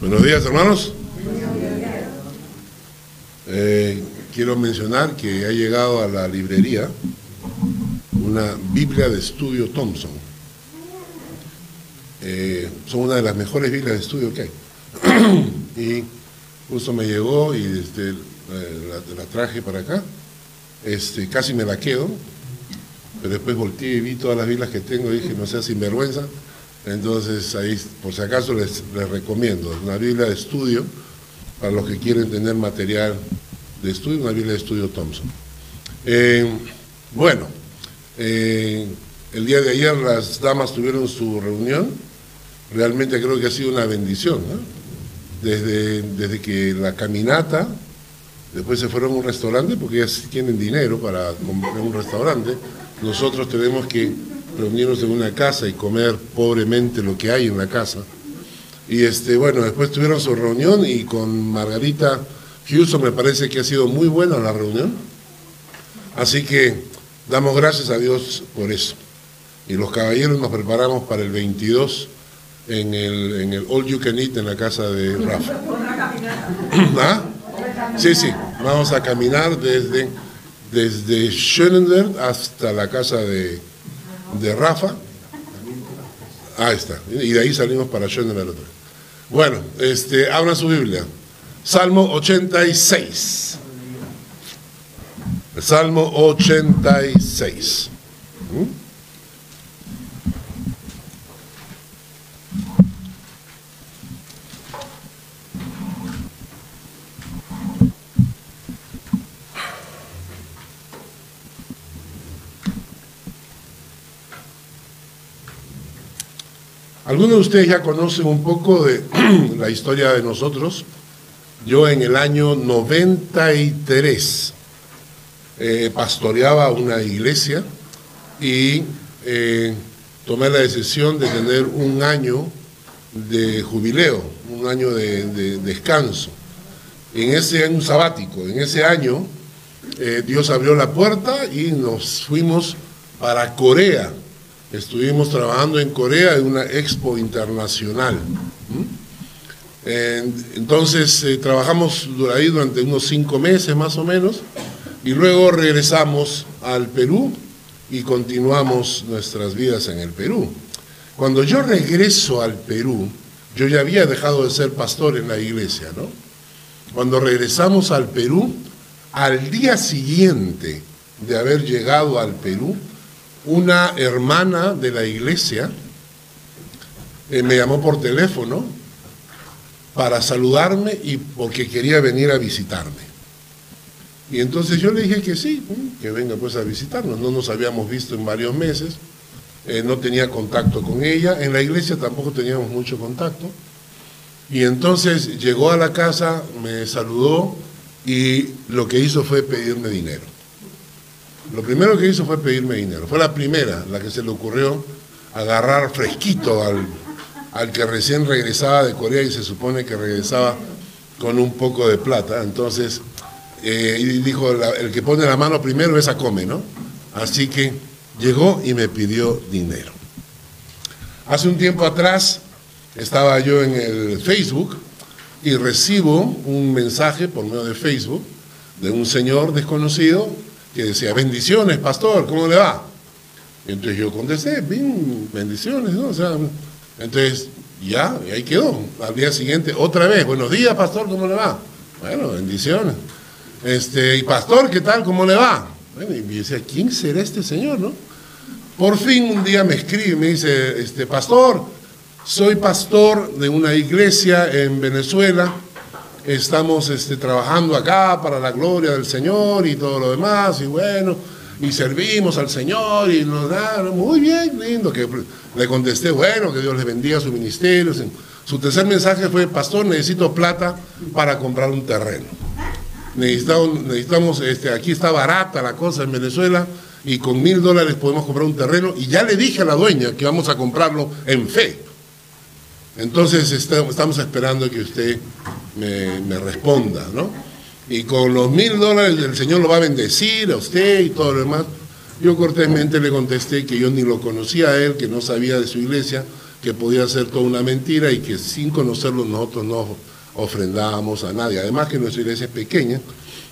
Buenos días, hermanos. Eh, quiero mencionar que ha llegado a la librería una Biblia de estudio Thompson. Eh, son una de las mejores Biblias de estudio que hay. y justo me llegó y este, la, traje para acá. Este, casi me la quedo, pero después volteé y vi todas las Biblias que tengo y dije, no sea sinvergüenza. Entonces, ahí, por si acaso, les, recomiendo una Biblia de estudio para los que quieren tener material de estudio, una Biblia de estudio Thompson. Eh, bueno, eh, el día de ayer las damas tuvieron su reunión. Realmente creo que ha sido una bendición. Desde, desde que la caminata, después se fueron a un restaurante, porque ellas tienen dinero para comprar un restaurante. Nosotros tenemos que reunirnos en una casa y comer pobremente lo que hay en la casa. Y este, bueno, después tuvieron su reunión y con Margarita Houston me parece que ha sido muy buena la reunión. Así que damos gracias a Dios por eso. Y los caballeros nos preparamos para el 22 en el, en el All You Can Eat en la casa de Rafa. ¿Ah? Sí, sí, vamos a caminar desde, desde Schönenberg hasta la casa de, de Rafa. Ahí está. Y de ahí salimos para Schönenberg. Bueno, este, habla su Biblia. Salmo 86. Salmo 86. Algunos de ustedes ya conocen un poco de la historia de nosotros. Yo en el año 93 eh, pastoreaba una iglesia y eh, tomé la decisión de tener un año de jubileo, un año de, descanso. En ese año sabático, en ese año, eh, Dios abrió la puerta y nos fuimos para Corea Estuvimos trabajando en Corea en una expo internacional. Entonces eh, trabajamos ahí durante unos cinco meses más o menos y luego regresamos al Perú y continuamos nuestras vidas en el Perú. Cuando yo regreso al Perú, yo ya había dejado de ser pastor en la iglesia, ¿no? Cuando regresamos al Perú, al día siguiente de haber llegado al Perú, una hermana de la iglesia eh, me llamó por teléfono para saludarme y porque quería venir a visitarme. Y entonces yo le dije que sí, que venga pues a visitarnos. No nos habíamos visto en varios meses, eh, no tenía contacto con ella, en la iglesia tampoco teníamos mucho contacto. Y entonces llegó a la casa, me saludó y lo que hizo fue pedirme dinero. Lo primero que hizo fue pedirme dinero. Fue la primera, la que se le ocurrió agarrar fresquito al, al que recién regresaba de Corea y se supone que regresaba con un poco de plata. Entonces, eh, dijo, el que pone la mano primero esa come, ¿no? Así que llegó y me pidió dinero. Hace un tiempo atrás estaba yo en el Facebook y recibo un mensaje por medio de Facebook de un señor desconocido que decía, bendiciones, pastor, ¿cómo le va? entonces yo contesté, bien, bendiciones, ¿no? O sea, entonces ya, y ahí quedó. Al día siguiente, otra vez, buenos días, pastor, ¿cómo le va? Bueno, bendiciones. Este, y pastor, ¿qué tal? ¿Cómo le va? Bueno, y decía, ¿quién será este señor, no? Por fin un día me escribe y me dice, este, pastor, soy pastor de una iglesia en Venezuela estamos este, trabajando acá para la gloria del Señor y todo lo demás, y bueno, y servimos al Señor, y nos da, muy bien, lindo, que le contesté, bueno, que Dios le bendiga su ministerio. Su tercer mensaje fue, pastor, necesito plata para comprar un terreno. Necesitamos, necesitamos este, aquí está barata la cosa en Venezuela, y con mil dólares podemos comprar un terreno, y ya le dije a la dueña que vamos a comprarlo en fe. Entonces estamos esperando que usted me, responda, ¿no? Y con los mil dólares el Señor lo va a bendecir a usted y todo lo demás. Yo cortésmente le contesté que yo ni lo conocía a él, que no sabía de su iglesia, que podía ser toda una mentira y que sin conocerlo nosotros no ofrendábamos a nadie. Además que nuestra iglesia es pequeña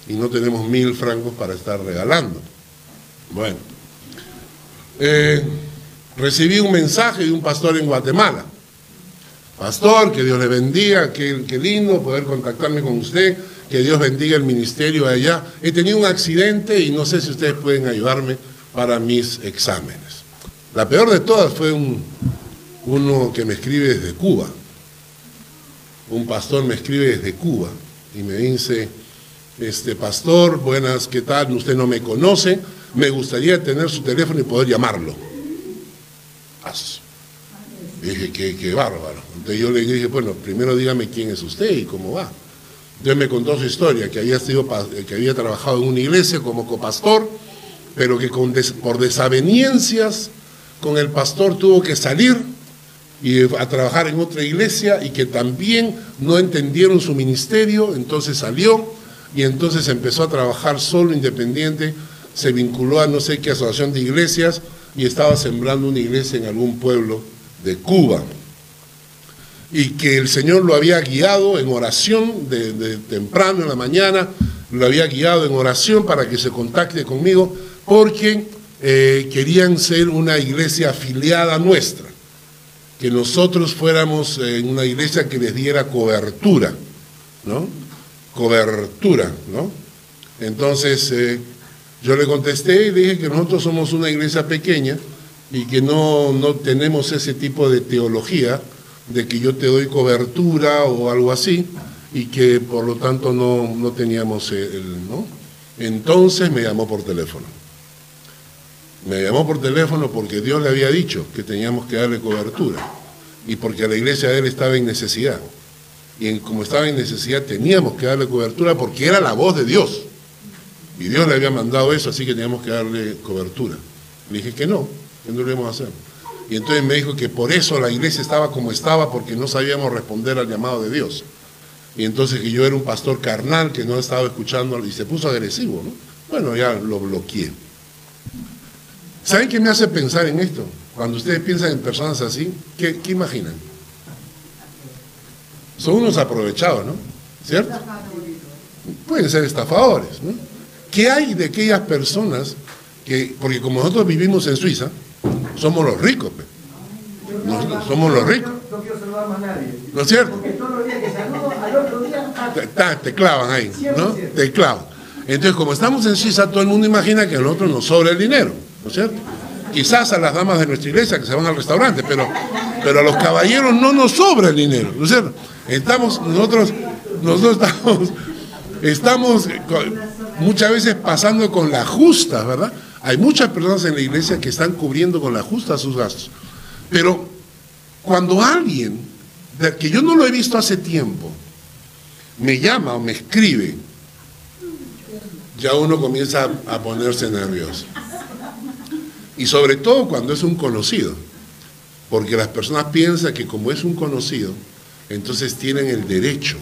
y no tenemos mil francos para estar regalando. Bueno, eh, recibí un mensaje de un pastor en Guatemala. Pastor, que Dios le bendiga, qué, lindo poder contactarme con usted, que Dios bendiga el ministerio allá. He tenido un accidente y no sé si ustedes pueden ayudarme para mis exámenes. La peor de todas fue un, uno que me escribe desde Cuba. Un pastor me escribe desde Cuba y me dice, este pastor, buenas, ¿qué tal? Usted no me conoce, me gustaría tener su teléfono y poder llamarlo. Dije, qué, bárbaro. Entonces yo le dije, bueno, primero dígame quién es usted y cómo va. Entonces me contó su historia, que había, sido, que había trabajado en una iglesia como copastor, pero que por desaveniencias con el pastor tuvo que salir y a trabajar en otra iglesia y que también no entendieron su ministerio, entonces salió y entonces empezó a trabajar solo, independiente, se vinculó a no sé qué asociación de iglesias y estaba sembrando una iglesia en algún pueblo de Cuba. Y que el Señor lo había guiado en oración de, temprano en la mañana, lo había guiado en oración para que se contacte conmigo, porque eh, querían ser una iglesia afiliada nuestra, que nosotros fuéramos en una iglesia que les diera cobertura, ¿no? Cobertura, ¿no? Entonces, eh, yo le contesté y le dije que nosotros somos una iglesia pequeña, y que no, no tenemos ese tipo de teología de que yo te doy cobertura o algo así y que por lo tanto no, no teníamos el, ¿no? Entonces me llamó por teléfono. Me llamó por teléfono porque Dios le había dicho que teníamos que darle cobertura y porque la iglesia de él estaba en necesidad. Y como estaba en necesidad teníamos que darle cobertura porque era la voz de Dios. Y Dios le había mandado eso, así que teníamos que darle cobertura. Le dije que no, ¿Qué no lo íbamos a hacer? Y entonces me dijo que por eso la iglesia estaba como estaba, porque no sabíamos responder al llamado de Dios. Y entonces que yo era un pastor carnal que no estaba escuchando y se puso agresivo, ¿no? Bueno, ya lo bloqueé. ¿Saben qué me hace pensar en esto? Cuando ustedes piensan en personas así, ¿qué, qué imaginan? Son unos aprovechados, ¿no? ¿Cierto? Pueden ser estafadores, ¿no? ¿Qué hay de aquellas personas que, porque como nosotros vivimos en Suiza, somos los ricos. somos los ricos. No quiero saludar más nadie. ¿No es cierto? Porque todos los días que saludo, al otro día... Te, clavan ahí, ¿no? Te clavan. Entonces, como estamos en Suiza, todo el mundo imagina que a nosotros nos sobra el dinero, ¿no es cierto? Quizás a las damas de nuestra iglesia que se van al restaurante, pero, pero a los caballeros no nos sobra el dinero, ¿no es cierto? Estamos, nosotros, nosotros estamos, estamos muchas veces pasando con la justa, ¿verdad? Hay muchas personas en la iglesia que están cubriendo con la justa sus gastos. Pero cuando alguien, que yo no lo he visto hace tiempo, me llama o me escribe, ya uno comienza a ponerse nervioso. Y sobre todo cuando es un conocido, porque las personas piensan que como es un conocido, entonces tienen el derecho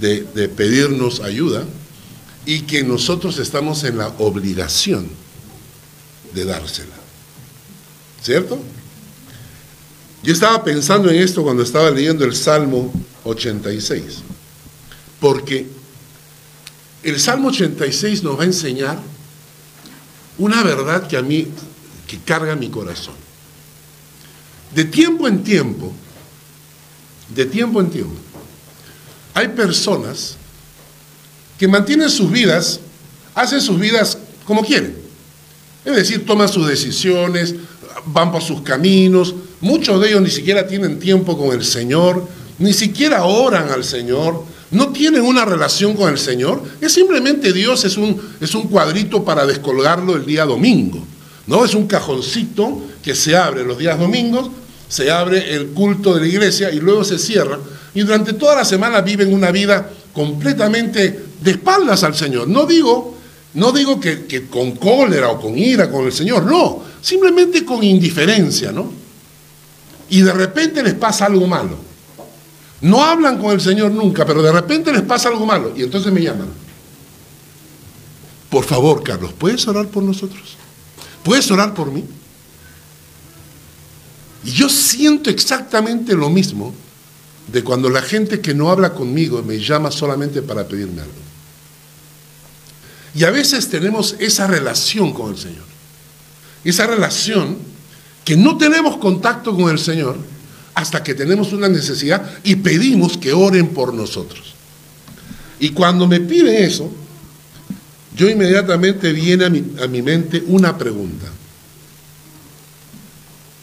de, de pedirnos ayuda y que nosotros estamos en la obligación de dársela. ¿Cierto? Yo estaba pensando en esto cuando estaba leyendo el Salmo 86, porque el Salmo 86 nos va a enseñar una verdad que a mí, que carga mi corazón. De tiempo en tiempo, de tiempo en tiempo, hay personas que mantienen sus vidas, hacen sus vidas como quieren. Es decir, toman sus decisiones, van por sus caminos, muchos de ellos ni siquiera tienen tiempo con el Señor, ni siquiera oran al Señor, no tienen una relación con el Señor, es simplemente Dios es un, es un cuadrito para descolgarlo el día domingo, ¿no? Es un cajoncito que se abre los días domingos, se abre el culto de la iglesia y luego se cierra, y durante toda la semana viven una vida completamente de espaldas al Señor. No digo, no digo que, con cólera o con ira con el Señor, no, simplemente con indiferencia, ¿no? Y de repente les pasa algo malo. No hablan con el Señor nunca, pero de repente les pasa algo malo y entonces me llaman. Por favor, Carlos, ¿puedes orar por nosotros? ¿Puedes orar por mí? Y yo siento exactamente lo mismo de cuando la gente que no habla conmigo me llama solamente para pedirme algo. Y a veces tenemos esa relación con el Señor. Esa relación que no tenemos contacto con el Señor hasta que tenemos una necesidad y pedimos que oren por nosotros. Y cuando me piden eso, yo inmediatamente viene a mi, a mi mente una pregunta.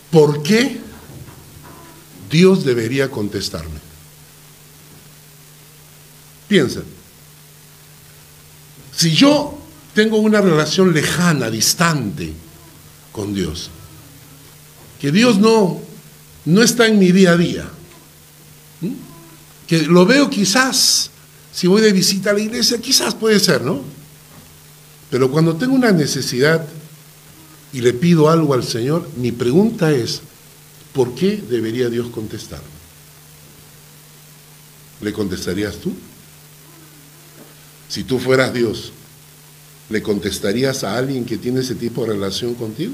¿Por qué Dios debería contestarme? Piensa. Si yo tengo una relación lejana, distante con Dios, que Dios no, no está en mi día a día, que lo veo quizás, si voy de visita a la iglesia, quizás puede ser, ¿no? Pero cuando tengo una necesidad y le pido algo al Señor, mi pregunta es, ¿por qué debería Dios contestarme? ¿Le contestarías tú? Si tú fueras Dios, ¿le contestarías a alguien que tiene ese tipo de relación contigo?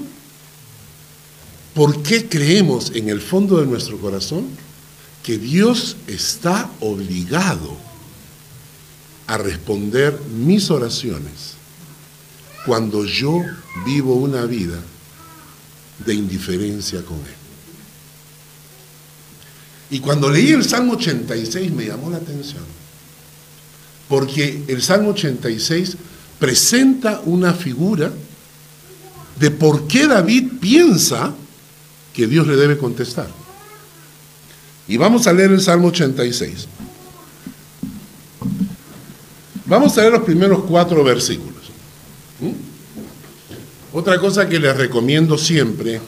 ¿Por qué creemos en el fondo de nuestro corazón que Dios está obligado a responder mis oraciones cuando yo vivo una vida de indiferencia con Él? Y cuando leí el Salmo 86 me llamó la atención porque el Salmo 86 presenta una figura de por qué David piensa que Dios le debe contestar. Y vamos a leer el Salmo 86. Vamos a leer los primeros cuatro versículos. ¿Mm? Otra cosa que les recomiendo siempre,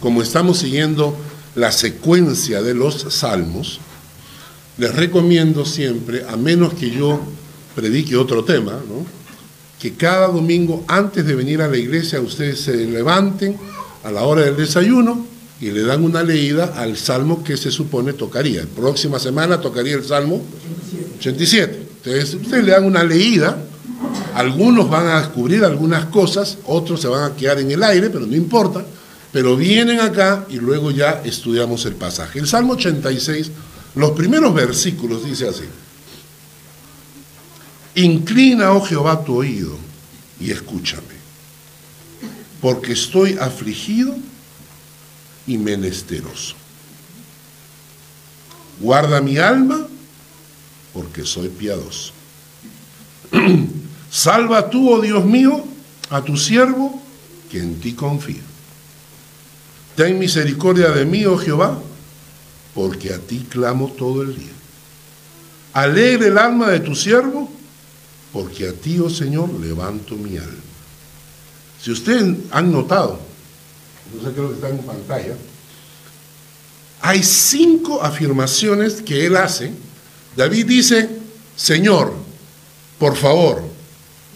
como estamos siguiendo la secuencia de los salmos, les recomiendo siempre, a menos que yo predique otro tema, ¿no? que cada domingo antes de venir a la iglesia ustedes se levanten a la hora del desayuno y le dan una leída al salmo que se supone tocaría. Próxima semana tocaría el salmo 87. Entonces ustedes le dan una leída, algunos van a descubrir algunas cosas, otros se van a quedar en el aire, pero no importa, pero vienen acá y luego ya estudiamos el pasaje. El salmo 86, los primeros versículos dice así. Inclina, oh Jehová, tu oído y escúchame, porque estoy afligido y menesteroso. Guarda mi alma, porque soy piadoso. Salva tú, oh Dios mío, a tu siervo, que en ti confía. Ten misericordia de mí, oh Jehová, porque a ti clamo todo el día. Alegre el alma de tu siervo, porque a ti, oh Señor, levanto mi alma. Si ustedes han notado, no sé creo que está en pantalla, hay cinco afirmaciones que él hace. David dice, Señor, por favor,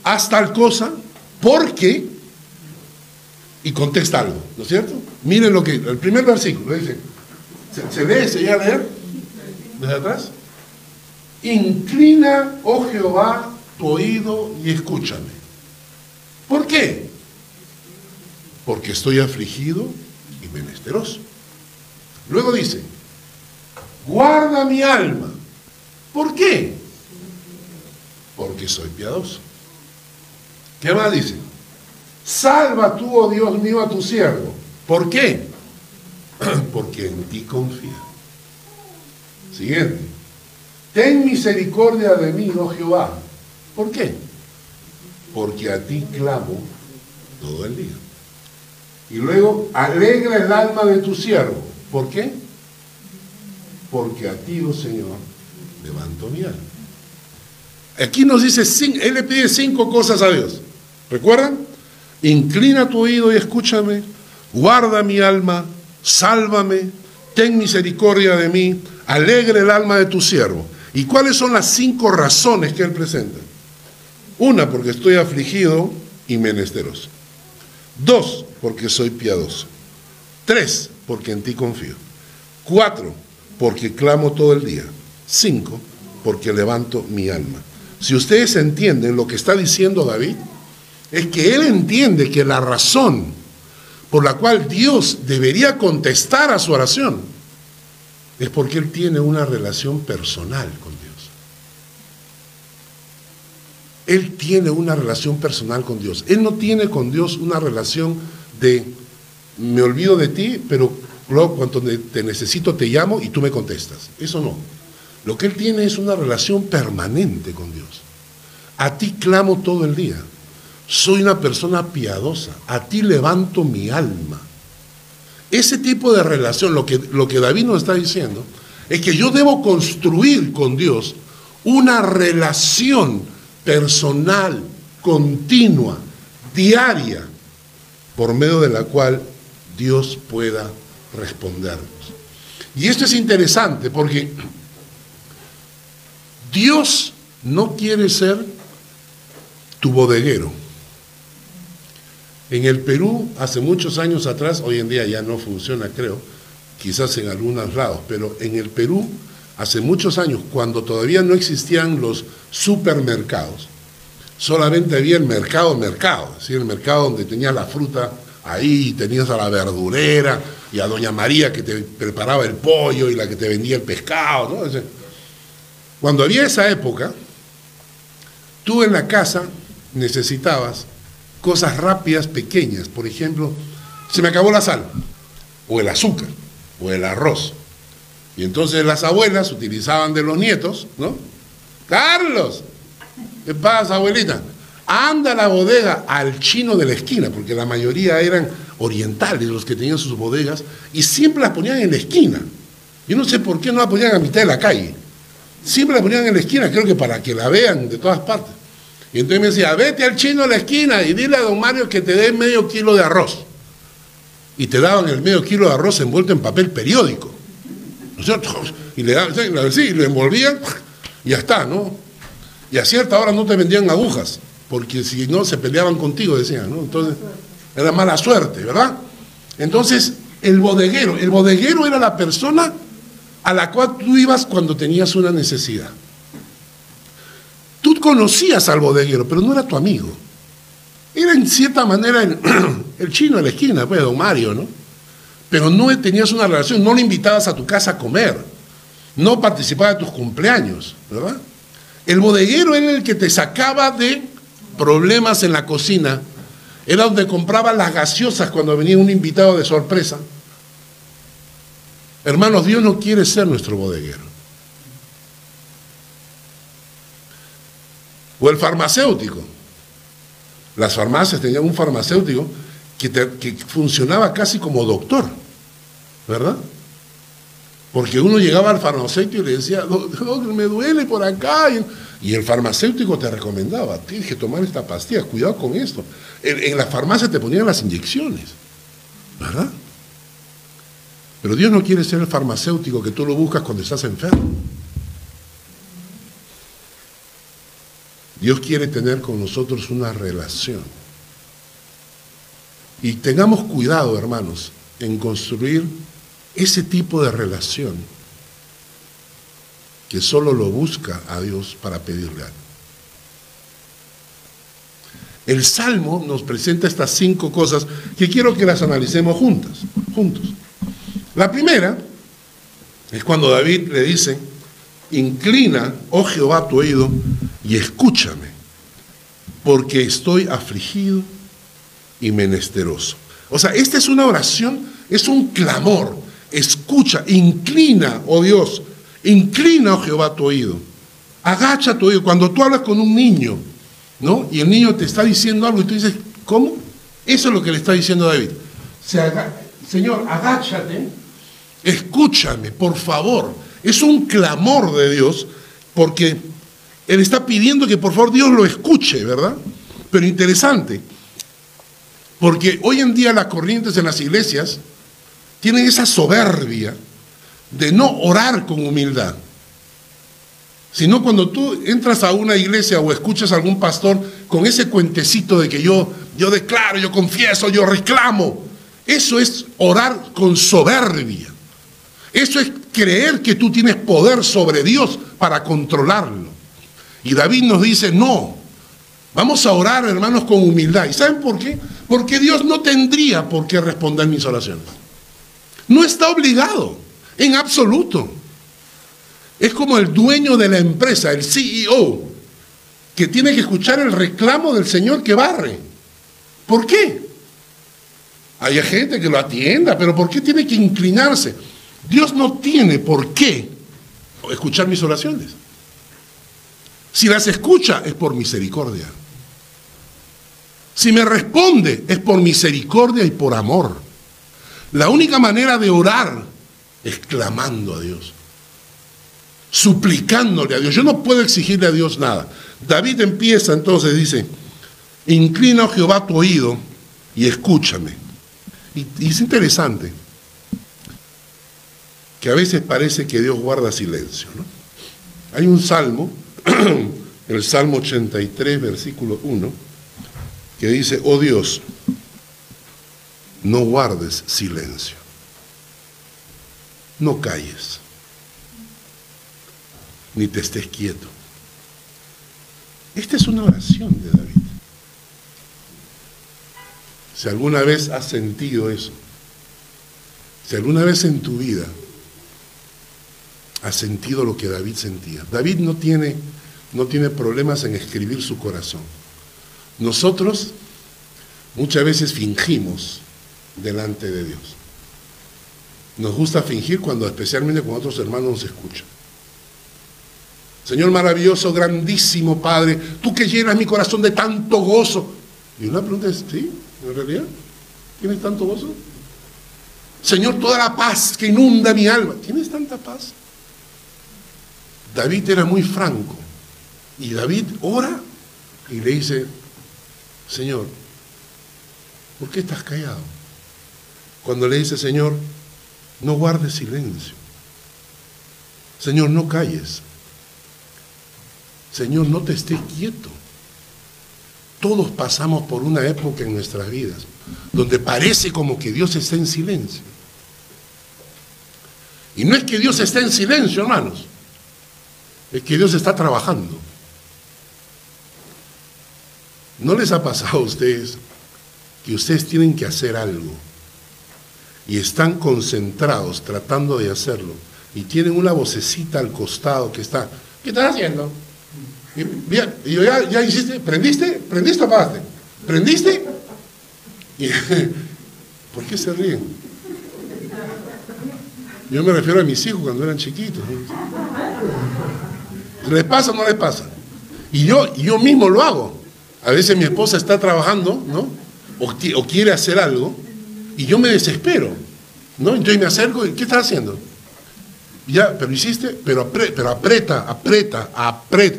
haz tal cosa, porque, y contesta algo, ¿no es cierto? Miren lo que, el primer versículo dice, ¿se, se lee, se llega a leer? Desde atrás. Inclina, oh Jehová, tu oído y escúchame. ¿Por qué? Porque estoy afligido y menesteroso. Luego dice, guarda mi alma. ¿Por qué? Porque soy piadoso. ¿Qué más dice? Salva tú, oh Dios mío, a tu siervo. ¿Por qué? Porque en ti confía. Siguiente. Ten misericordia de mí, oh Jehová, ¿Por qué? Porque a ti clamo todo el día. Y luego, alegra el alma de tu siervo. ¿Por qué? Porque a ti, oh Señor, levanto mi alma. Aquí nos dice, él le pide cinco cosas a Dios. ¿Recuerdan? Inclina tu oído y escúchame, guarda mi alma, sálvame, ten misericordia de mí, alegre el alma de tu siervo. ¿Y cuáles son las cinco razones que él presenta? Una, porque estoy afligido y menesteroso. Dos, porque soy piadoso. Tres, porque en ti confío. Cuatro, porque clamo todo el día. Cinco, porque levanto mi alma. Si ustedes entienden lo que está diciendo David, es que él entiende que la razón por la cual Dios debería contestar a su oración, es porque Él tiene una relación personal con Dios. Él tiene una relación personal con Dios. Él no tiene con Dios una relación de me olvido de ti, pero luego cuando te necesito te llamo y tú me contestas. Eso no. Lo que Él tiene es una relación permanente con Dios. A ti clamo todo el día. Soy una persona piadosa. A ti levanto mi alma. Ese tipo de relación, lo que, lo que David nos está diciendo, es que yo debo construir con Dios una relación personal, continua, diaria, por medio de la cual Dios pueda respondernos. Y esto es interesante porque Dios no quiere ser tu bodeguero. En el Perú, hace muchos años atrás, hoy en día ya no funciona, creo, quizás en algunos lados, pero en el Perú, hace muchos años, cuando todavía no existían los supermercados, solamente había el mercado mercado, es decir, el mercado donde tenías la fruta ahí, tenías a la verdurera y a Doña María que te preparaba el pollo y la que te vendía el pescado. Cuando había esa época, tú en la casa necesitabas cosas rápidas, pequeñas. Por ejemplo, se me acabó la sal, o el azúcar, o el arroz. Y entonces las abuelas utilizaban de los nietos, ¿no? Carlos, ¿qué pasa, abuelita? Anda a la bodega al chino de la esquina, porque la mayoría eran orientales los que tenían sus bodegas, y siempre las ponían en la esquina. Yo no sé por qué no las ponían a mitad de la calle. Siempre la ponían en la esquina, creo que para que la vean de todas partes. Y entonces me decía, vete al chino a la esquina y dile a don Mario que te dé medio kilo de arroz. Y te daban el medio kilo de arroz envuelto en papel periódico. Y le daban, sí, y lo envolvían y ya está, ¿no? Y a cierta hora no te vendían agujas, porque si no se peleaban contigo, decían, ¿no? Entonces, era mala suerte, ¿verdad? Entonces, el bodeguero, el bodeguero era la persona a la cual tú ibas cuando tenías una necesidad. Tú conocías al bodeguero, pero no era tu amigo. Era en cierta manera el, chino de la esquina, pues, don Mario, ¿no? Pero no tenías una relación, no le invitabas a tu casa a comer, no participaba de tus cumpleaños, ¿verdad? El bodeguero era el que te sacaba de problemas en la cocina, era donde compraba las gaseosas cuando venía un invitado de sorpresa Hermanos, Dios no quiere ser nuestro bodeguero. O el farmacéutico. Las farmacias tenían un farmacéutico que, funcionaba casi como doctor, ¿verdad? Porque uno llegaba al farmacéutico y le decía, me duele por acá. Y el farmacéutico te recomendaba, tienes que tomar esta pastilla, cuidado con esto. En, en la farmacia te ponían las inyecciones, ¿verdad? Pero Dios no quiere ser el farmacéutico que tú lo buscas cuando estás enfermo. Dios quiere tener con nosotros una relación. Y tengamos cuidado, hermanos, en construir ese tipo de relación que solo lo busca a Dios para pedirle algo. El Salmo nos presenta estas cinco cosas que quiero que las analicemos juntas, juntos. La primera es cuando David le dice, inclina, oh Jehová, tu oído y escúchame, porque estoy afligido y menesteroso. O sea, esta es una oración, es un clamor. Escucha, inclina, oh Dios, inclina, oh Jehová, tu oído. Agacha tu oído. Cuando tú hablas con un niño, ¿no? Y el niño te está diciendo algo y tú dices, ¿cómo? Eso es lo que le está diciendo David. Señor, agáchate escúchame, por favor. Es un clamor de Dios porque Él está pidiendo que por favor Dios lo escuche, ¿verdad? Pero interesante, porque hoy en día las corrientes en las iglesias tienen esa soberbia de no orar con humildad. Sino cuando tú entras a una iglesia o escuchas a algún pastor con ese cuentecito de que yo, yo declaro, yo confieso, yo reclamo, eso es orar con soberbia. Eso es creer que tú tienes poder sobre Dios para controlarlo. Y David nos dice, no, vamos a orar hermanos con humildad. ¿Y saben por qué? Porque Dios no tendría por qué responder mis oraciones. No está obligado, en absoluto. Es como el dueño de la empresa, el CEO, que tiene que escuchar el reclamo del señor que barre. ¿Por qué? Hay gente que lo atienda, pero ¿por qué tiene que inclinarse? Dios no tiene por qué escuchar mis oraciones. Si las escucha es por misericordia. Si me responde es por misericordia y por amor. La única manera de orar es clamando a Dios, suplicándole a Dios. Yo no puedo exigirle a Dios nada. David empieza entonces, dice, inclina, a Jehová, tu oído y escúchame. Y, es interesante que a veces parece que Dios guarda silencio. Hay un salmo, el Salmo 83, versículo 1, que dice, oh Dios, no guardes silencio, no calles, ni te estés quieto. Esta es una oración de David. Si alguna vez has sentido eso, si alguna vez en tu vida has sentido lo que David sentía, David no tiene, no tiene problemas en escribir su corazón. Nosotros muchas veces fingimos delante de Dios. Nos gusta fingir cuando, especialmente cuando otros hermanos nos escuchan. Señor maravilloso, grandísimo Padre, tú que llenas mi corazón de tanto gozo. Y una pregunta es, ¿sí? ¿En realidad? ¿Tienes tanto gozo? Señor, toda la paz que inunda mi alma. ¿Tienes tanta paz? David era muy franco. Y David ora y le dice, Señor, ¿por qué estás callado? Cuando le dice, Señor, no guardes silencio. Señor, no calles. Señor, no te estés quieto. Todos pasamos por una época en nuestras vidas donde parece como que Dios está en silencio. Y no es que Dios esté en silencio, hermanos. Es que Dios está trabajando. ¿No les ha pasado a ustedes que ustedes tienen que hacer algo y están concentrados tratando de hacerlo y tienen una vocecita al costado que está, ¿qué estás haciendo? Y, bien, y yo ya, ya hiciste, ¿prendiste? ¿Prendiste o apagaste? ¿Prendiste? ¿Por qué se ríen? Yo me refiero a mis hijos cuando eran chiquitos. ¿Les pasa o no les pasa? Y yo, yo mismo lo hago. A veces mi esposa está trabajando, ¿no? O, quiere hacer algo, y yo me desespero, ¿no? Entonces me acerco y, ¿qué estás haciendo? Ya, pero hiciste, pero, pero aprieta, aprieta, aprieta.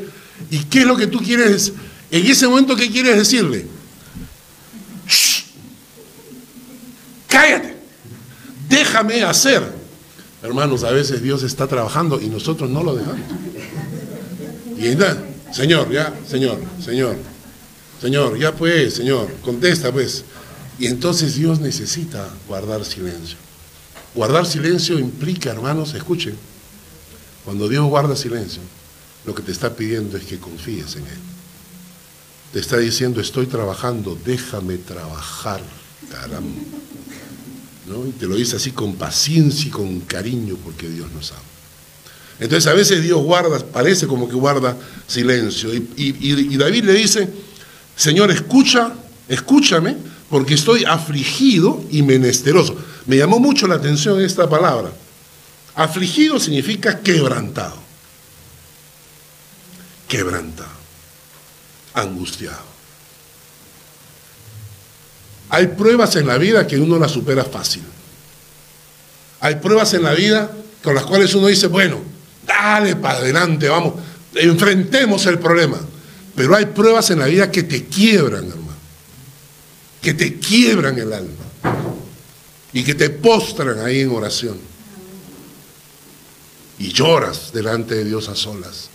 ¿Y qué es lo que tú quieres? En ese momento, ¿qué quieres decirle? Cállate, déjame hacer. Hermanos, a veces Dios está trabajando y nosotros no lo dejamos. Y entonces, Señor, ya, Señor, Señor, Señor, ya pues, Señor, contesta pues. Y entonces Dios necesita guardar silencio. Guardar silencio implica, hermanos, escuchen, cuando Dios guarda silencio, lo que te está pidiendo es que confíes en Él. Te está diciendo, estoy trabajando, déjame trabajar, caramba. ¿No? Y te lo dice así con paciencia y con cariño porque Dios nos ama. Entonces a veces Dios guarda, parece como que guarda silencio. Y, y David le dice, Señor, escucha, escúchame, porque estoy afligido y menesteroso. Me llamó mucho la atención esta palabra. Afligido significa quebrantado. Quebrantado. Angustiado. Hay pruebas en la vida que uno las supera fácil. Hay pruebas en la vida con las cuales uno dice, bueno, dale para adelante, vamos, enfrentemos el problema. Pero hay pruebas en la vida que te quiebran, hermano. Que te quiebran el alma. Y que te postran ahí en oración. Y lloras delante de Dios a solas.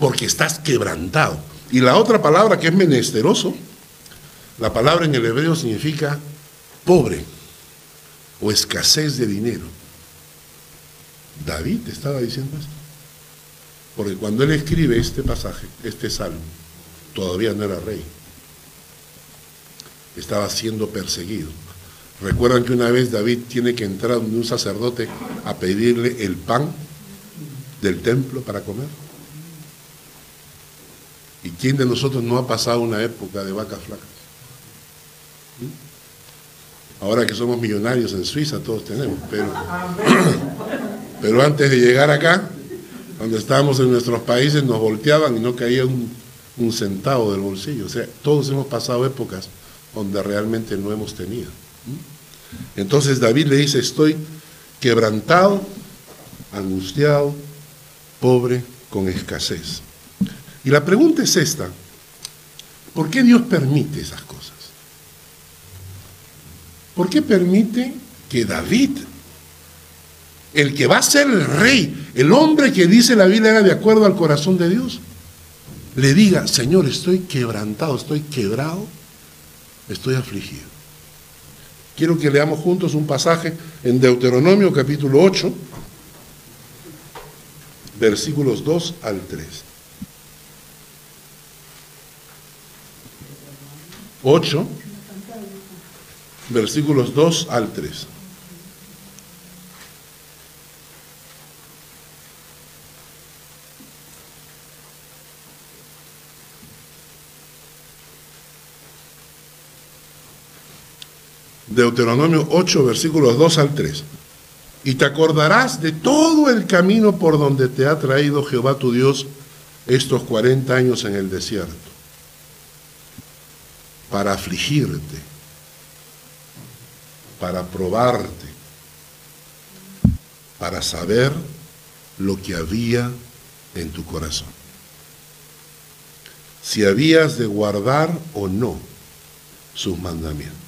Porque estás quebrantado. Y la otra palabra que es menesteroso, la palabra en el hebreo significa pobre o escasez de dinero. David estaba diciendo esto. Porque cuando él escribe este pasaje, este salmo, todavía no era rey. estaba siendo perseguido. Recuerdan que una vez David tiene que entrar donde un sacerdote a pedirle el pan del templo para comer. ¿Y quién de nosotros no ha pasado una época de vacas flacas? Ahora que somos millonarios en Suiza, todos tenemos, pero antes de llegar acá, cuando estábamos en nuestros países, nos volteaban y no caía un, centavo del bolsillo. O sea, todos hemos pasado épocas donde realmente no hemos tenido. Entonces David le dice, estoy quebrantado, angustiado, pobre, con escasez. Y la pregunta es esta, ¿por qué Dios permite esas cosas? ¿Por qué permite que David, el que va a ser el rey, el hombre que dice la Biblia era de acuerdo al corazón de Dios, le diga, Señor, estoy quebrantado, estoy quebrado, estoy afligido? Quiero que leamos juntos un pasaje en Deuteronomio capítulo 8, versículos 2 al 3. 8, versículos 2 al 3. Deuteronomio 8, versículos 2 al 3. Y te acordarás de todo el camino por donde te ha traído Jehová tu Dios estos 40 años en el desierto, para afligirte, para probarte, para saber lo que había en tu corazón. Si habías de guardar o no sus mandamientos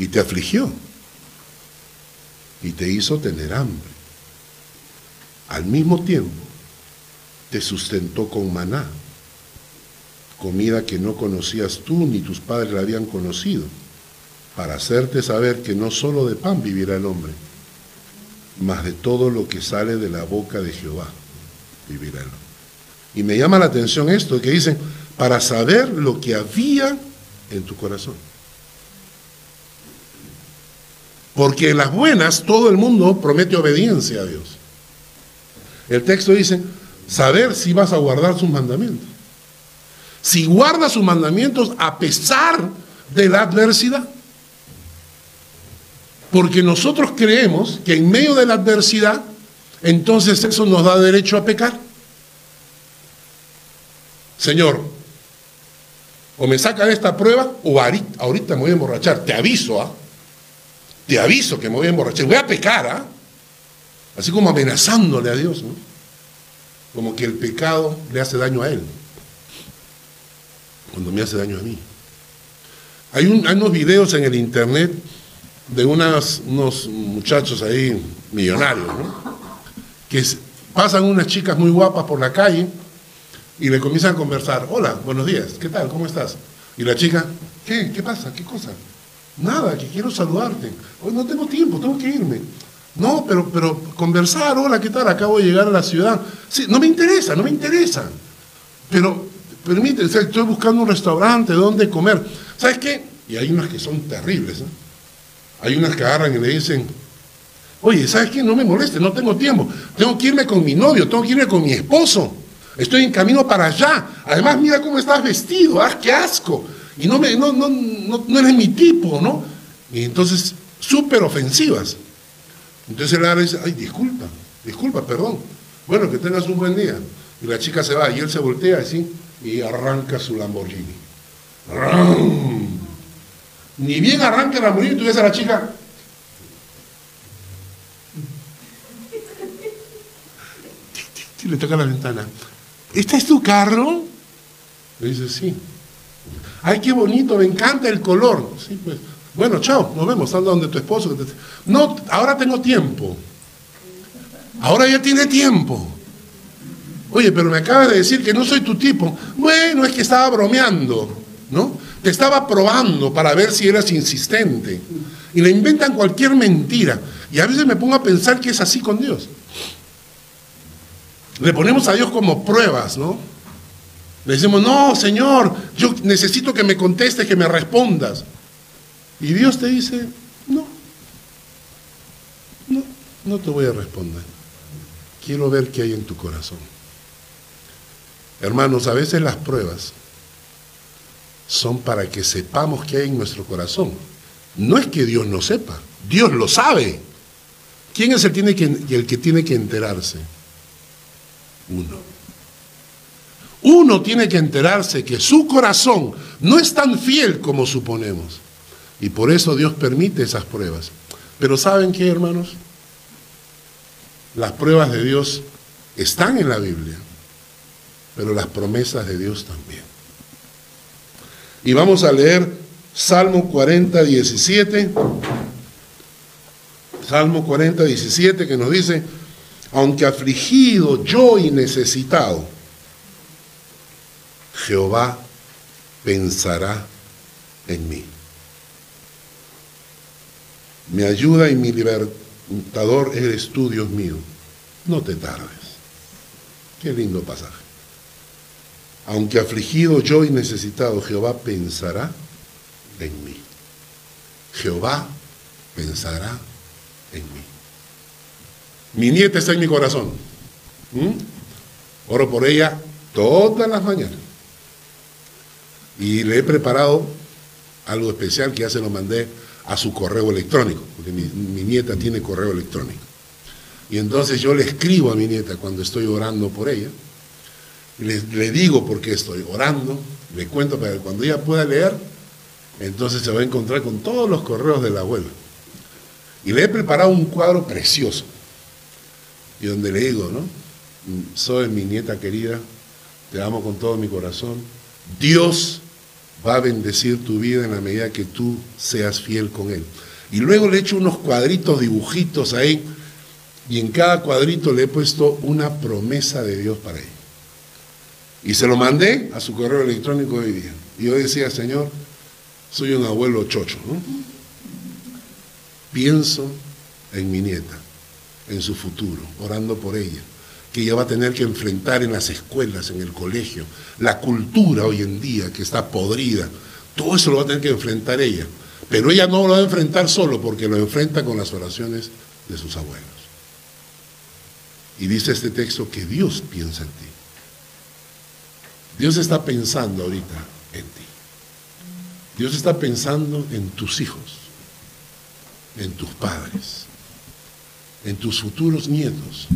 y te afligió y te hizo tener hambre. Al mismo tiempo, te sustentó con maná, comida que no conocías tú ni tus padres la habían conocido, para hacerte saber que no solo de pan vivirá el hombre, mas de todo lo que sale de la boca de Jehová vivirá el hombre. Y me llama la atención esto, que dicen, para saber lo que había en tu corazón. Porque en las buenas todo el mundo promete obediencia a Dios. El texto dice, saber si vas a guardar sus mandamientos. Si guardas sus mandamientos a pesar de la adversidad. Porque nosotros creemos que en medio de la adversidad, entonces eso nos da derecho a pecar. Señor, o me saca de esta prueba o ahorita, me voy a emborrachar. Te aviso, ¿ah? Te aviso que me voy a emborrachar, voy a pecar, ¿ah? Así como amenazándole a Dios, ¿no? Como que el pecado le hace daño a Él, cuando me hace daño a mí. Hay, unos videos en el internet de unos muchachos ahí millonarios, ¿no? Que pasan unas chicas muy guapas por la calle y le comienzan a conversar. Hola, buenos días, ¿qué tal? ¿Cómo estás? Y la chica, ¿qué? ¿Qué pasa? ¿Qué cosa? Nada, que quiero saludarte. Hoy no tengo tiempo, tengo que irme. No, pero, pero conversar, hola, ¿qué tal? Acabo de llegar a la ciudad. Sí, no me interesa, no me interesa. Pero, permíteme, estoy buscando un restaurante donde comer. ¿Sabes qué? Y hay unas que son terribles. ¿eh? Hay unas que agarran y le dicen, oye, ¿sabes qué? No me moleste, no tengo tiempo. Tengo que irme con mi novio, tengo que irme con mi esposo. Estoy en camino para allá. Además, mira cómo estás vestido. ¡Ah, qué asco! Y no, me, no, no, no, eres mi tipo, ¿no? Y entonces, súper ofensivas. Entonces el dice, ay, disculpa, disculpa, perdón. Bueno, que tengas un buen día. Y la chica se va y él se voltea así y arranca su Lamborghini. Ni bien arranca el Lamborghini, tú ves a la chica. Le toca la ventana. ¿Este es tu carro? Le dice, sí. Ay, qué bonito, me encanta el color. Sí, pues. Bueno, chao, nos vemos, anda donde tu esposo. No, ahora tengo tiempo. Ahora ya tiene tiempo. Oye, pero me acabas de decir que no soy tu tipo. Bueno, es que estaba bromeando, ¿no? Te estaba probando para ver si eras insistente. Y le inventan cualquier mentira. Y a veces me pongo a pensar que es así con Dios. Le ponemos a Dios como pruebas, ¿no? Le decimos, no, Señor, yo necesito que me contestes, que me respondas. Y Dios te dice, no, no, no te voy a responder. Quiero ver qué hay en tu corazón. Hermanos, a veces las pruebas son para que sepamos qué hay en nuestro corazón. No es que Dios no sepa, Dios lo sabe. ¿Quién es el, tiene que, el que tiene que enterarse? Uno. Uno tiene que enterarse que su corazón no es tan fiel como suponemos. Y por eso Dios permite esas pruebas. Pero ¿saben qué, hermanos? Las pruebas de Dios están en la Biblia, pero las promesas de Dios también. Y vamos a leer Salmo 40, 17. Salmo 40, 17 que nos dice, aunque afligido yo y necesitado, Jehová pensará en mí. Mi ayuda y mi libertador eres tú, Dios mío. No te tardes. Qué lindo pasaje. Aunque afligido yo y necesitado, Jehová pensará en mí. Jehová pensará en mí. Mi nieta está en mi corazón. ¿Mm? Oro por ella todas las mañanas. Y le he preparado algo especial que ya se lo mandé a su correo electrónico, porque mi, nieta tiene correo electrónico. Y entonces yo le escribo a mi nieta cuando estoy orando por ella, le, le digo por qué estoy orando, le cuento para que cuando ella pueda leer, entonces se va a encontrar con todos los correos de la abuela. Y le he preparado un cuadro precioso. Y donde le digo, ¿no? Soy mi nieta querida, te amo con todo mi corazón. Dios va a bendecir tu vida en la medida que tú seas fiel con Él. Y luego le he hecho unos cuadritos, dibujitos ahí, y en cada cuadrito le he puesto una promesa de Dios para ella. Y se lo mandé a su correo electrónico hoy día. Y yo decía, Señor, soy un abuelo chocho. Pienso en mi nieta, en su futuro, orando por ella, que ella va a tener que enfrentar en las escuelas, en el colegio, la cultura hoy en día que está podrida, todo eso lo va a tener que enfrentar ella. Pero ella no lo va a enfrentar solo porque lo enfrenta con las oraciones de sus abuelos. Y dice este texto que Dios piensa en ti. Dios está pensando ahorita en ti. Dios está pensando en tus hijos en tus padres, en tus futuros nietos.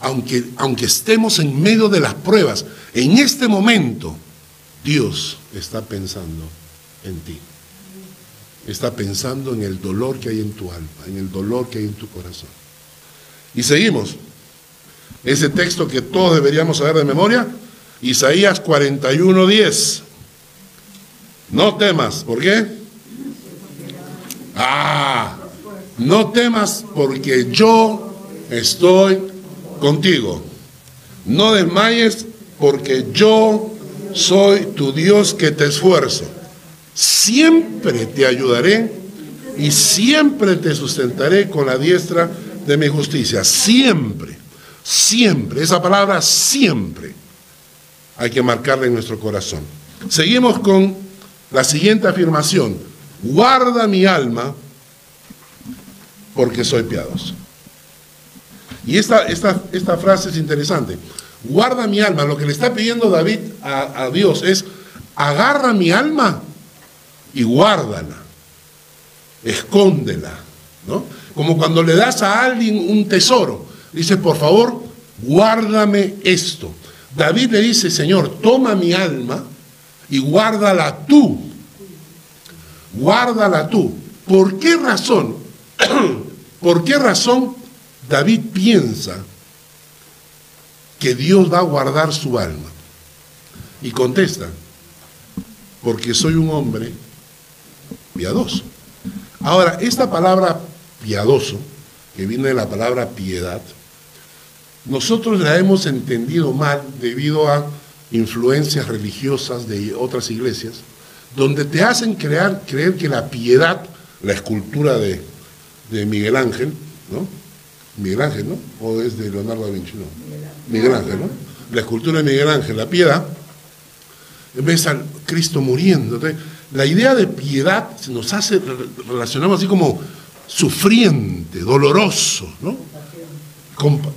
Aunque, aunque estemos en medio de las pruebas, en este momento Dios está pensando en ti. Está pensando en el dolor que hay en tu alma, en el dolor que hay en tu corazón. Y seguimos. Ese texto que todos deberíamos saber de memoria, Isaías 41, 10. No temas, ¿por qué? Ah, no temas porque yo estoy contigo. No desmayes porque yo soy tu Dios que te esfuerzo. Siempre te ayudaré y siempre te sustentaré con la diestra de mi justicia. Siempre, siempre, esa palabra siempre hay que marcarla en nuestro corazón. Seguimos con la siguiente afirmación guarda mi alma porque soy piadoso. Y esta, esta, esta frase es interesante. Guarda mi alma. Lo que le está pidiendo David a, Dios es, agarra mi alma y guárdala. Escóndela. ¿no? Como cuando le das a alguien un tesoro. Dice, por favor, guárdame esto. David le dice, Señor, toma mi alma y guárdala tú guárdala tú. ¿Por qué razón? ¿Por qué razón David piensa que Dios va a guardar su alma? Y contesta, porque soy un hombre piadoso. Ahora, esta palabra piadoso, que viene de la palabra piedad, nosotros la hemos entendido mal debido a influencias religiosas de otras iglesias donde te hacen crear, creer que la piedad, la escultura de, Miguel Ángel, ¿no? Miguel Ángel, ¿no? O es de Leonardo da Vinci, ¿no? Miguel Ángel, ¿no? la escultura de Miguel Ángel, la piedad, ves al Cristo muriendo. la idea de piedad nos hace relacionamos así como sufriente, doloroso, ¿no?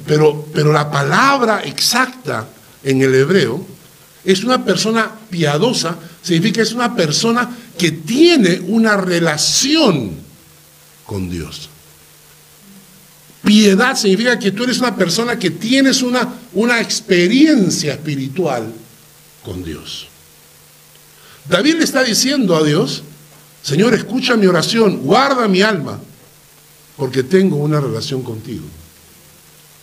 Pero, pero la palabra exacta en el hebreo es una persona piadosa, significa que es una persona que tiene una relación con Dios. Piedad significa que tú eres una persona que tienes una, una experiencia espiritual con Dios. David le está diciendo a Dios, Señor, escucha mi oración, guarda mi alma, porque tengo una relación contigo,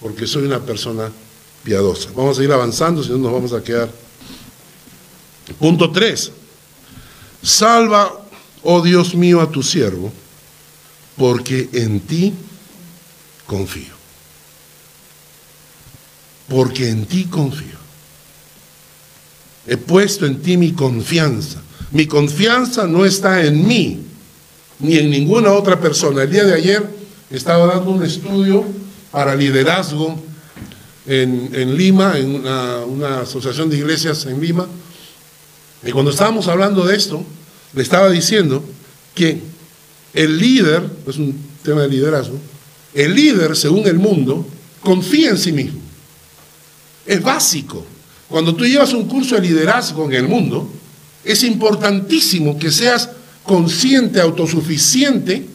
porque soy una persona piadosa. Vamos a ir avanzando, si no nos vamos a quedar. Punto 3. Salva, oh Dios mío, a tu siervo, porque en ti confío. Porque en ti confío. He puesto en ti mi confianza. Mi confianza no está en mí, ni en ninguna otra persona. El día de ayer estaba dando un estudio para liderazgo en, Lima, en una, una, asociación de iglesias en Lima. Y cuando estábamos hablando de esto, le estaba diciendo que el líder, es un tema de liderazgo, el líder, según el mundo, confía en sí mismo. Es básico. Cuando tú llevas un curso de liderazgo en el mundo, es importantísimo que seas consciente, autosuficiente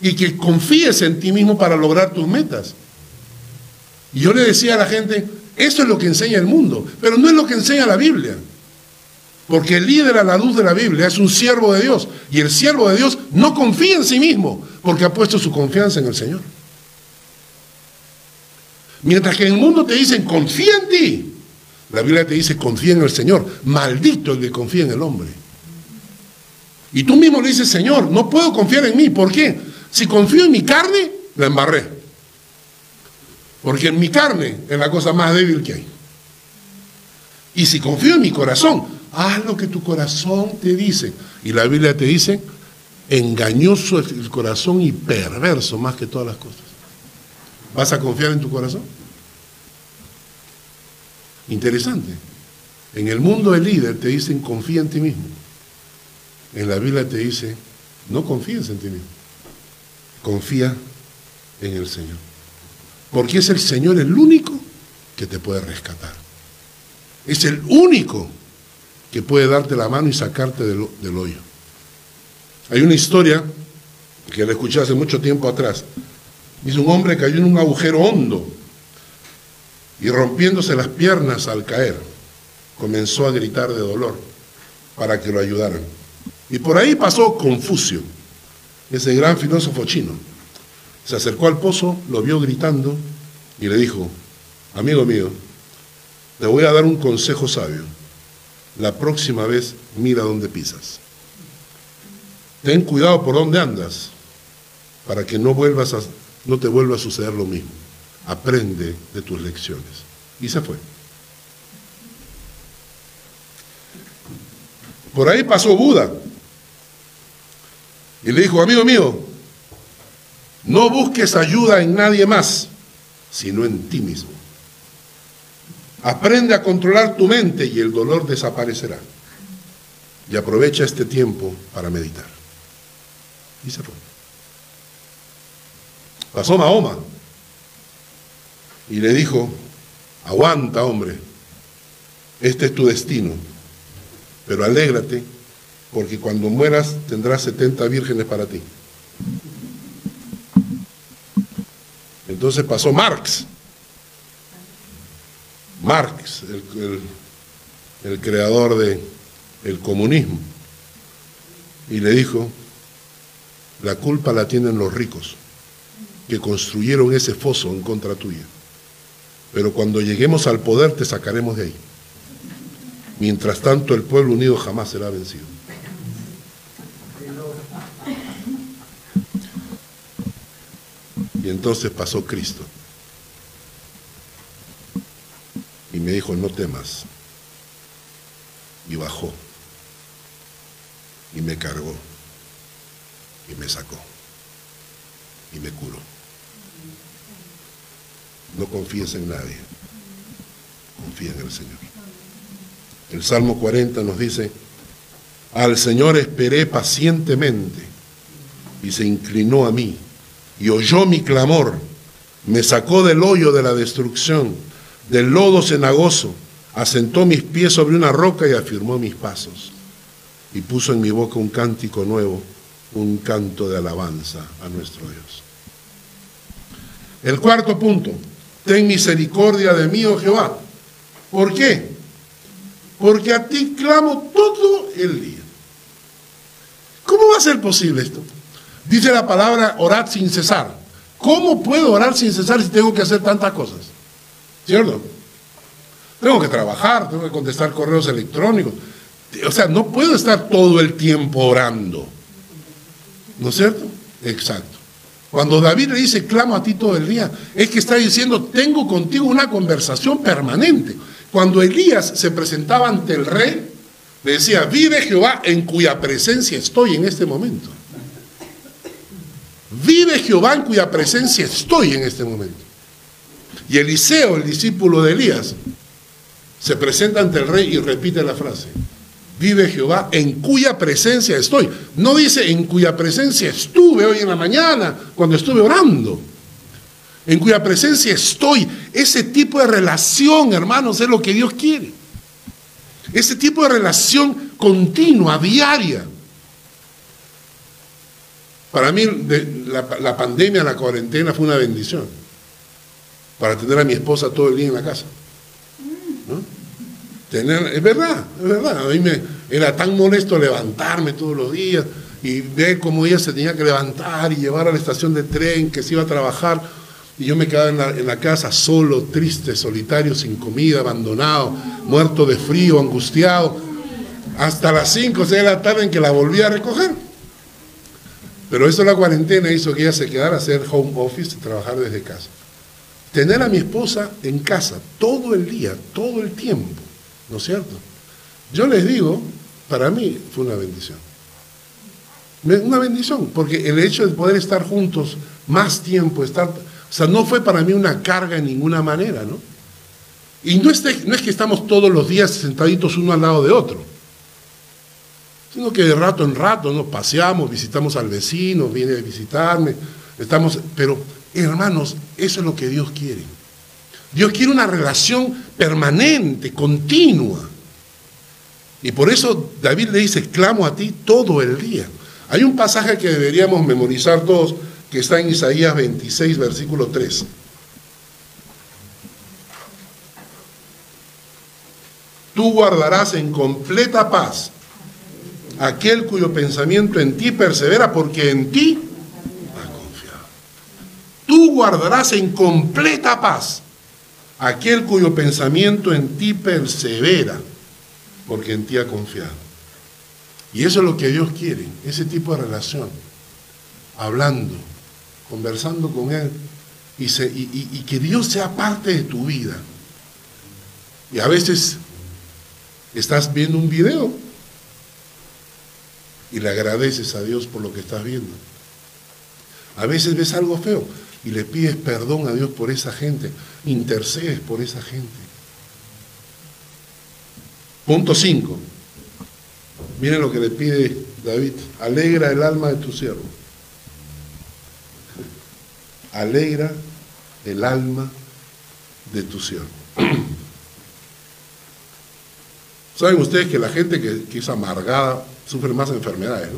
y que confíes en ti mismo para lograr tus metas. Y yo le decía a la gente, eso es lo que enseña el mundo, pero no es lo que enseña la Biblia. Porque el líder a la luz de la Biblia es un siervo de Dios. Y el siervo de Dios no confía en sí mismo, porque ha puesto su confianza en el Señor. Mientras que en el mundo te dicen, confía en ti. La Biblia te dice, confía en el Señor. Maldito el que confía en el hombre. Y tú mismo le dices, Señor, no puedo confiar en mí. ¿Por qué? Si confío en mi carne, la embarré. Porque en mi carne es la cosa más débil que hay. Y si confío en mi corazón, haz lo que tu corazón te dice. Y la Biblia te dice, engañoso es el corazón y perverso más que todas las cosas. ¿Vas a confiar en tu corazón? Interesante. En el mundo del líder te dicen confía en ti mismo. En la Biblia te dice no confíes en ti mismo. Confía en el Señor. Porque es el Señor el único que te puede rescatar. Es el único que puede darte la mano y sacarte del, del hoyo. Hay una historia que la escuché hace mucho tiempo atrás Dice, un hombre cayó en un agujero hondo y rompiéndose las piernas al caer, comenzó a gritar de dolor para que lo ayudaran. Y por ahí pasó Confucio, ese gran filósofo chino. Se acercó al pozo, lo vio gritando y le dijo, amigo mío, te voy a dar un consejo sabio. La próxima vez mira dónde pisas. Ten cuidado por dónde andas para que no vuelvas a no te vuelva a suceder lo mismo. Aprende de tus lecciones. Y se fue. Por ahí pasó Buda. Y le dijo, amigo mío, no busques ayuda en nadie más, sino en ti mismo. Aprende a controlar tu mente y el dolor desaparecerá. Y aprovecha este tiempo para meditar. Y se fue. Pasó Mahoma. Y le dijo, aguanta hombre, este es tu destino, pero alégrate porque cuando mueras tendrás 70 vírgenes para ti. Entonces pasó Marx, Marx, el, creador del comunismo, y le dijo, la culpa la tienen los ricos que construyeron ese foso en contra tuya. Pero cuando lleguemos al poder te sacaremos de ahí. Mientras tanto el pueblo unido jamás será vencido. Y entonces pasó Cristo. Y me dijo, no temas. Y bajó. Y me cargó. Y me sacó. Y me curó. No confíes en nadie. confía en el Señor. El Salmo 40 nos dice, al Señor esperé pacientemente y se inclinó a mí y oyó mi clamor, me sacó del hoyo de la destrucción, del lodo cenagoso, asentó mis pies sobre una roca y afirmó mis pasos y puso en mi boca un cántico nuevo, un canto de alabanza a nuestro Dios. El cuarto punto, ten misericordia de mí, oh Jehová. ¿Por qué? Porque a ti clamo todo el día. ¿Cómo va a ser posible esto? Dice la palabra orar sin cesar. ¿Cómo puedo orar sin cesar si tengo que hacer tantas cosas? ¿Cierto? Tengo que trabajar, tengo que contestar correos electrónicos. O sea, no puedo estar todo el tiempo orando. ¿No es cierto? Exacto. Cuando David le dice, clamo a ti todo el día, es que está diciendo, tengo contigo una conversación permanente. Cuando Elías se presentaba ante el rey, le decía, vive Jehová en cuya presencia estoy en este momento. Vive Jehová en cuya presencia estoy en este momento. Y Eliseo, el discípulo de Elías, se presenta ante el rey y repite la frase. Vive Jehová en cuya presencia estoy. No dice en cuya presencia estuve hoy en la mañana cuando estuve orando. En cuya presencia estoy. Ese tipo de relación, hermanos, es lo que Dios quiere. Ese tipo de relación continua, diaria. Para mí la, pandemia, la cuarentena fue una bendición. Para tener a mi esposa todo el día en la casa. Tener, es verdad, es verdad. A mí me era tan molesto levantarme todos los días y ver cómo ella se tenía que levantar y llevar a la estación de tren, que se iba a trabajar. Y yo me quedaba en la, casa solo, triste, solitario, sin comida, abandonado, muerto de frío, angustiado, hasta las 5 o 6 de la tarde en que la volví a recoger. Pero eso la cuarentena hizo que ella se quedara a hacer home office, trabajar desde casa. Tener a mi esposa en casa todo el día, todo el tiempo, ¿no es cierto? Yo les digo, para mí fue una bendición. Una bendición, porque el hecho de poder estar juntos más tiempo, estar, o sea, no fue para mí una carga en ninguna manera, ¿no? Y no es, no es que estamos todos los días sentaditos uno al lado de otro, sino que de rato en rato nos paseamos, visitamos al vecino, viene a visitarme, estamos, pero hermanos, eso es lo que Dios quiere. Dios quiere una relación permanente, continua. Y por eso David le dice, clamo a ti todo el día. Hay un pasaje que deberíamos memorizar todos, que está en Isaías 26, versículo 3. Tú guardarás en completa paz aquel cuyo pensamiento en ti persevera, porque en ti ha confiado. Tú guardarás en completa paz aquel cuyo pensamiento en ti persevera, porque en ti ha confiado. Y eso es lo que Dios quiere, ese tipo de relación, hablando, conversando con Él, y, que Dios sea parte de tu vida. Y a veces estás viendo un video y le agradeces a Dios por lo que estás viendo. A veces ves algo feo y le pides perdón a Dios por esa gente, intercedes por esa gente. Punto 5. Miren lo que le pide David. Alegra el alma de tu siervo. Alegra el alma de tu siervo. Saben ustedes que la gente que, es amargada sufre más enfermedades.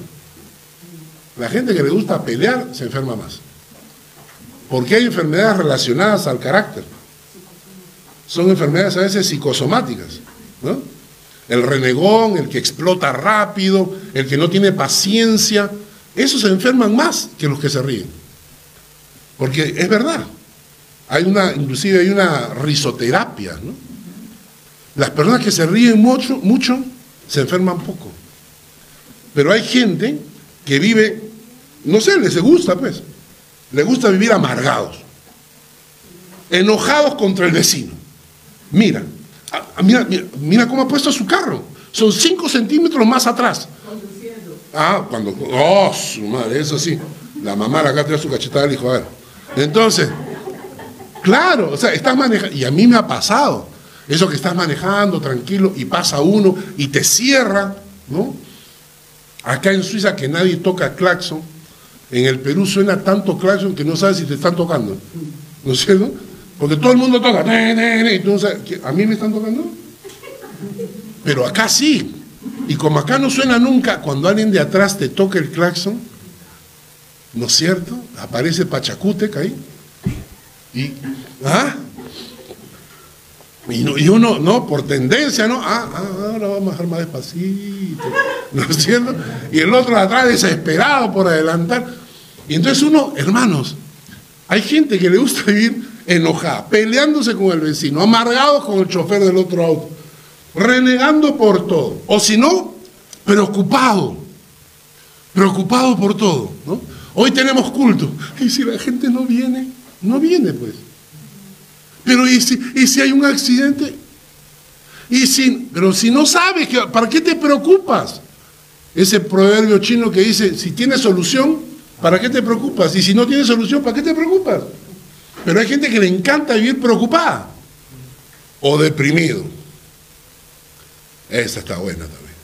La gente que le gusta pelear se enferma más. Porque hay enfermedades relacionadas al carácter. Son enfermedades a veces psicosomáticas, ¿no? el renegón, el que explota rápido, el que no tiene paciencia, esos se enferman más que los que se ríen. Porque es verdad, hay una, inclusive hay una risoterapia, ¿no? Las personas que se ríen mucho, mucho, se enferman poco. Pero hay gente que vive, no sé, les gusta pues, les gusta vivir amargados, enojados contra el vecino. Mira, Ah, mira, mira, cómo ha puesto su carro. Son 5 centímetros más atrás. Ah, cuando. Oh, su madre, eso sí. La mamá acá trae su cachetada y dijo, a ver. Entonces, claro, o sea, estás manejando. Y a mí me ha pasado. Eso que estás manejando tranquilo y pasa uno y te cierra, ¿no? Acá en Suiza que nadie toca claxon, en el Perú suena tanto claxon que no sabes si te están tocando, ¿no es cierto? Porque todo el mundo toca, ¿a mí me están tocando? Pero acá sí. Y como acá no suena nunca, cuando alguien de atrás te toca el claxon, ¿no es cierto? Aparece Pachacútec ahí. Y, ¿ah? Y, uno, no, por tendencia, ¿no? Ah, ah, ahora vamos a bajar más despacito, ¿no es cierto? Y el otro atrás desesperado por adelantar. Y entonces uno, hermanos, hay gente que le gusta vivir enojada, peleándose con el vecino, amargados con el chofer del otro auto, renegando por todo. O si no, preocupado, preocupado por todo, ¿no? Hoy tenemos culto. Y si la gente no viene, no viene pues. Pero ¿y si, y si hay un accidente? Y si, pero si no sabes, ¿para qué te preocupas? Ese proverbio chino que dice, si tienes solución, ¿para qué te preocupas? Y si no tienes solución, ¿para qué te preocupas? Pero hay gente que le encanta vivir preocupada o deprimido. Esa está buena también.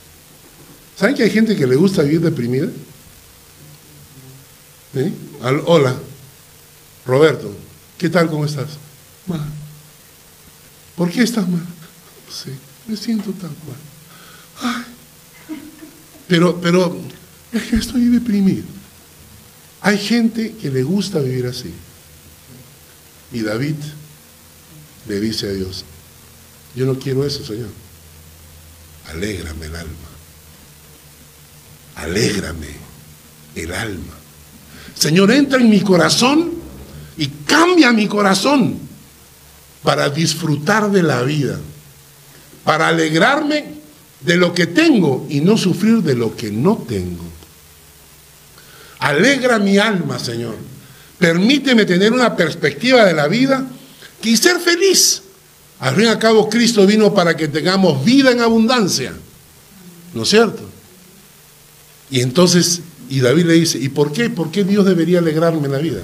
¿Saben que hay gente que le gusta vivir deprimida? hola, Roberto, ¿qué tal? ¿Cómo estás? Mal. ¿Por qué estás mal? Sí, me siento tan mal. pero, pero es que estoy deprimido. Hay gente que le gusta vivir así. Y David le dice a Dios, yo no quiero eso, Señor. Alégrame el alma. Alégrame el alma. Señor, entra en mi corazón y cambia mi corazón para disfrutar de la vida, para alegrarme de lo que tengo y no sufrir de lo que no tengo. Alegra mi alma, Señor. Permíteme tener una perspectiva de la vida y ser feliz. Al fin y al cabo, Cristo vino para que tengamos vida en abundancia. ¿No es cierto? Y entonces y David le dice, ¿y por qué? ¿Por qué Dios debería alegrarme la vida?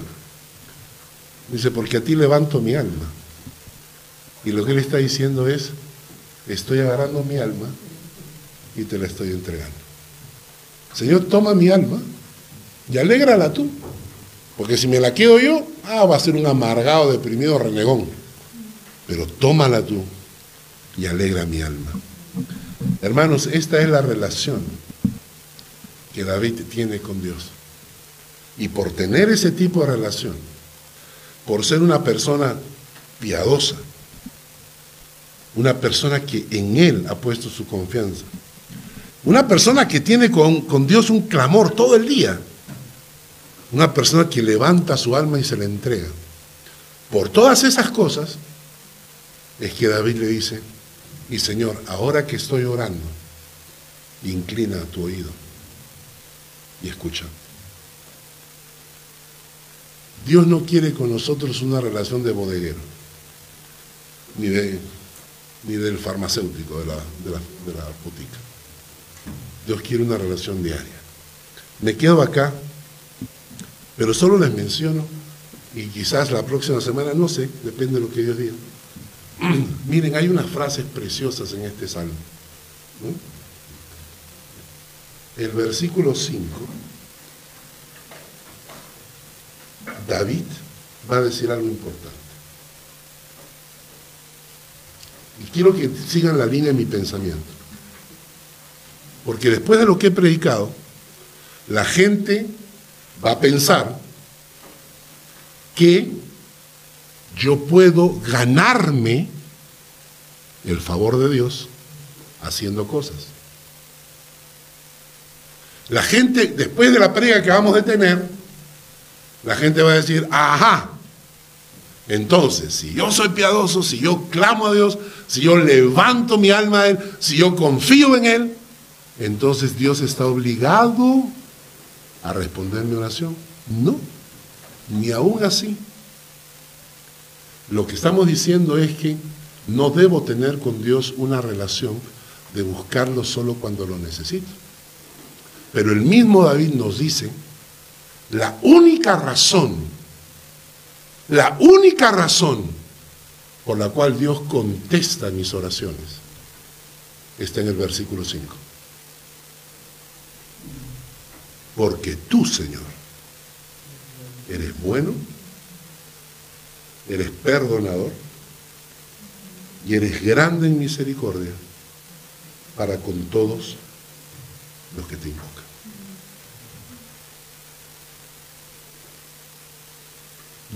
Dice, porque a ti levanto mi alma. Y lo que él está diciendo es, estoy agarrando mi alma y te la estoy entregando. Señor, toma mi alma y alégrala tú. Porque si me la quedo yo, ah, va a ser un amargado, deprimido, renegón. Pero tómala tú y alegra mi alma. Hermanos, esta es la relación que David tiene con Dios. Y por tener ese tipo de relación, por ser una persona piadosa, una persona que en Él ha puesto su confianza, una persona que tiene con, con Dios un clamor todo el día, una persona que levanta su alma y se le entrega. Por todas esas cosas es que David le dice, y Señor, ahora que estoy orando, inclina tu oído y escucha. Dios no quiere con nosotros una relación de bodeguero, ni, de, ni del farmacéutico, de la, de, la, la. Dios quiere una relación diaria. Me quedo acá, pero solo les menciono, y quizás la próxima semana, no sé, depende de lo que Dios diga. Miren, hay unas frases preciosas en este salmo. el versículo 5, David va a decir algo importante. Y quiero que sigan la línea de mi pensamiento. Porque después de lo que he predicado, la gente va a pensar que yo puedo ganarme el favor de Dios haciendo cosas. La gente, después de la prega que vamos a tener, la gente va a decir, ajá, entonces, si yo soy piadoso, si yo clamo a Dios, si yo levanto mi alma a Él, si yo confío en Él, entonces Dios está obligado a responder mi oración. No, ni aún así. Lo que estamos diciendo es que no debo tener con Dios una relación de buscarlo solo cuando lo necesito. Pero el mismo David nos dice, la única razón, la única razón por la cual Dios contesta mis oraciones está en el versículo 5. Porque tú, Señor, eres bueno, eres perdonador y eres grande en misericordia para con todos los que te invocan.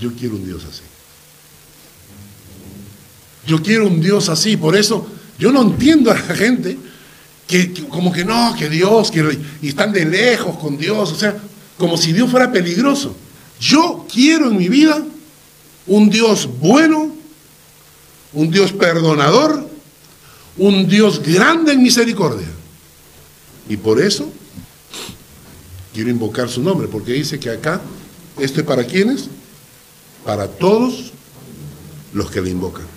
Yo quiero un Dios así. Yo quiero un Dios así, por eso yo no entiendo a la gente que, como que no, que Dios, que, y están de lejos con Dios, o sea, como si Dios fuera peligroso. Yo quiero en mi vida un Dios bueno, un Dios perdonador, un Dios grande en misericordia. Y por eso quiero invocar su nombre, porque dice que acá, esto es para quienes, para todos los que le invocan.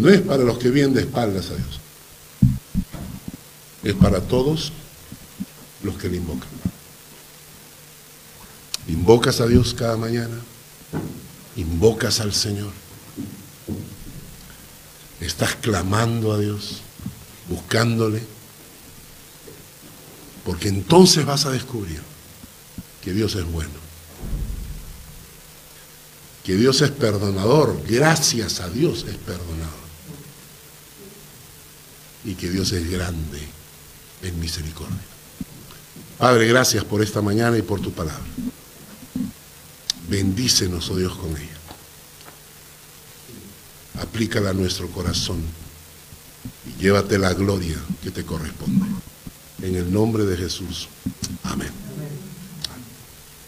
No es para los que vienen de espaldas a Dios. Es para todos los que le invocan. Invocas a Dios cada mañana. Invocas al Señor. Estás clamando a Dios, buscándole. Porque entonces vas a descubrir que Dios es bueno. Que Dios es perdonador. Gracias a Dios es perdonador y que Dios es grande en misericordia. Padre, gracias por esta mañana y por tu palabra. Bendícenos, oh Dios, con ella. Aplícala a nuestro corazón y llévate la gloria que te corresponde. En el nombre de Jesús. Amén.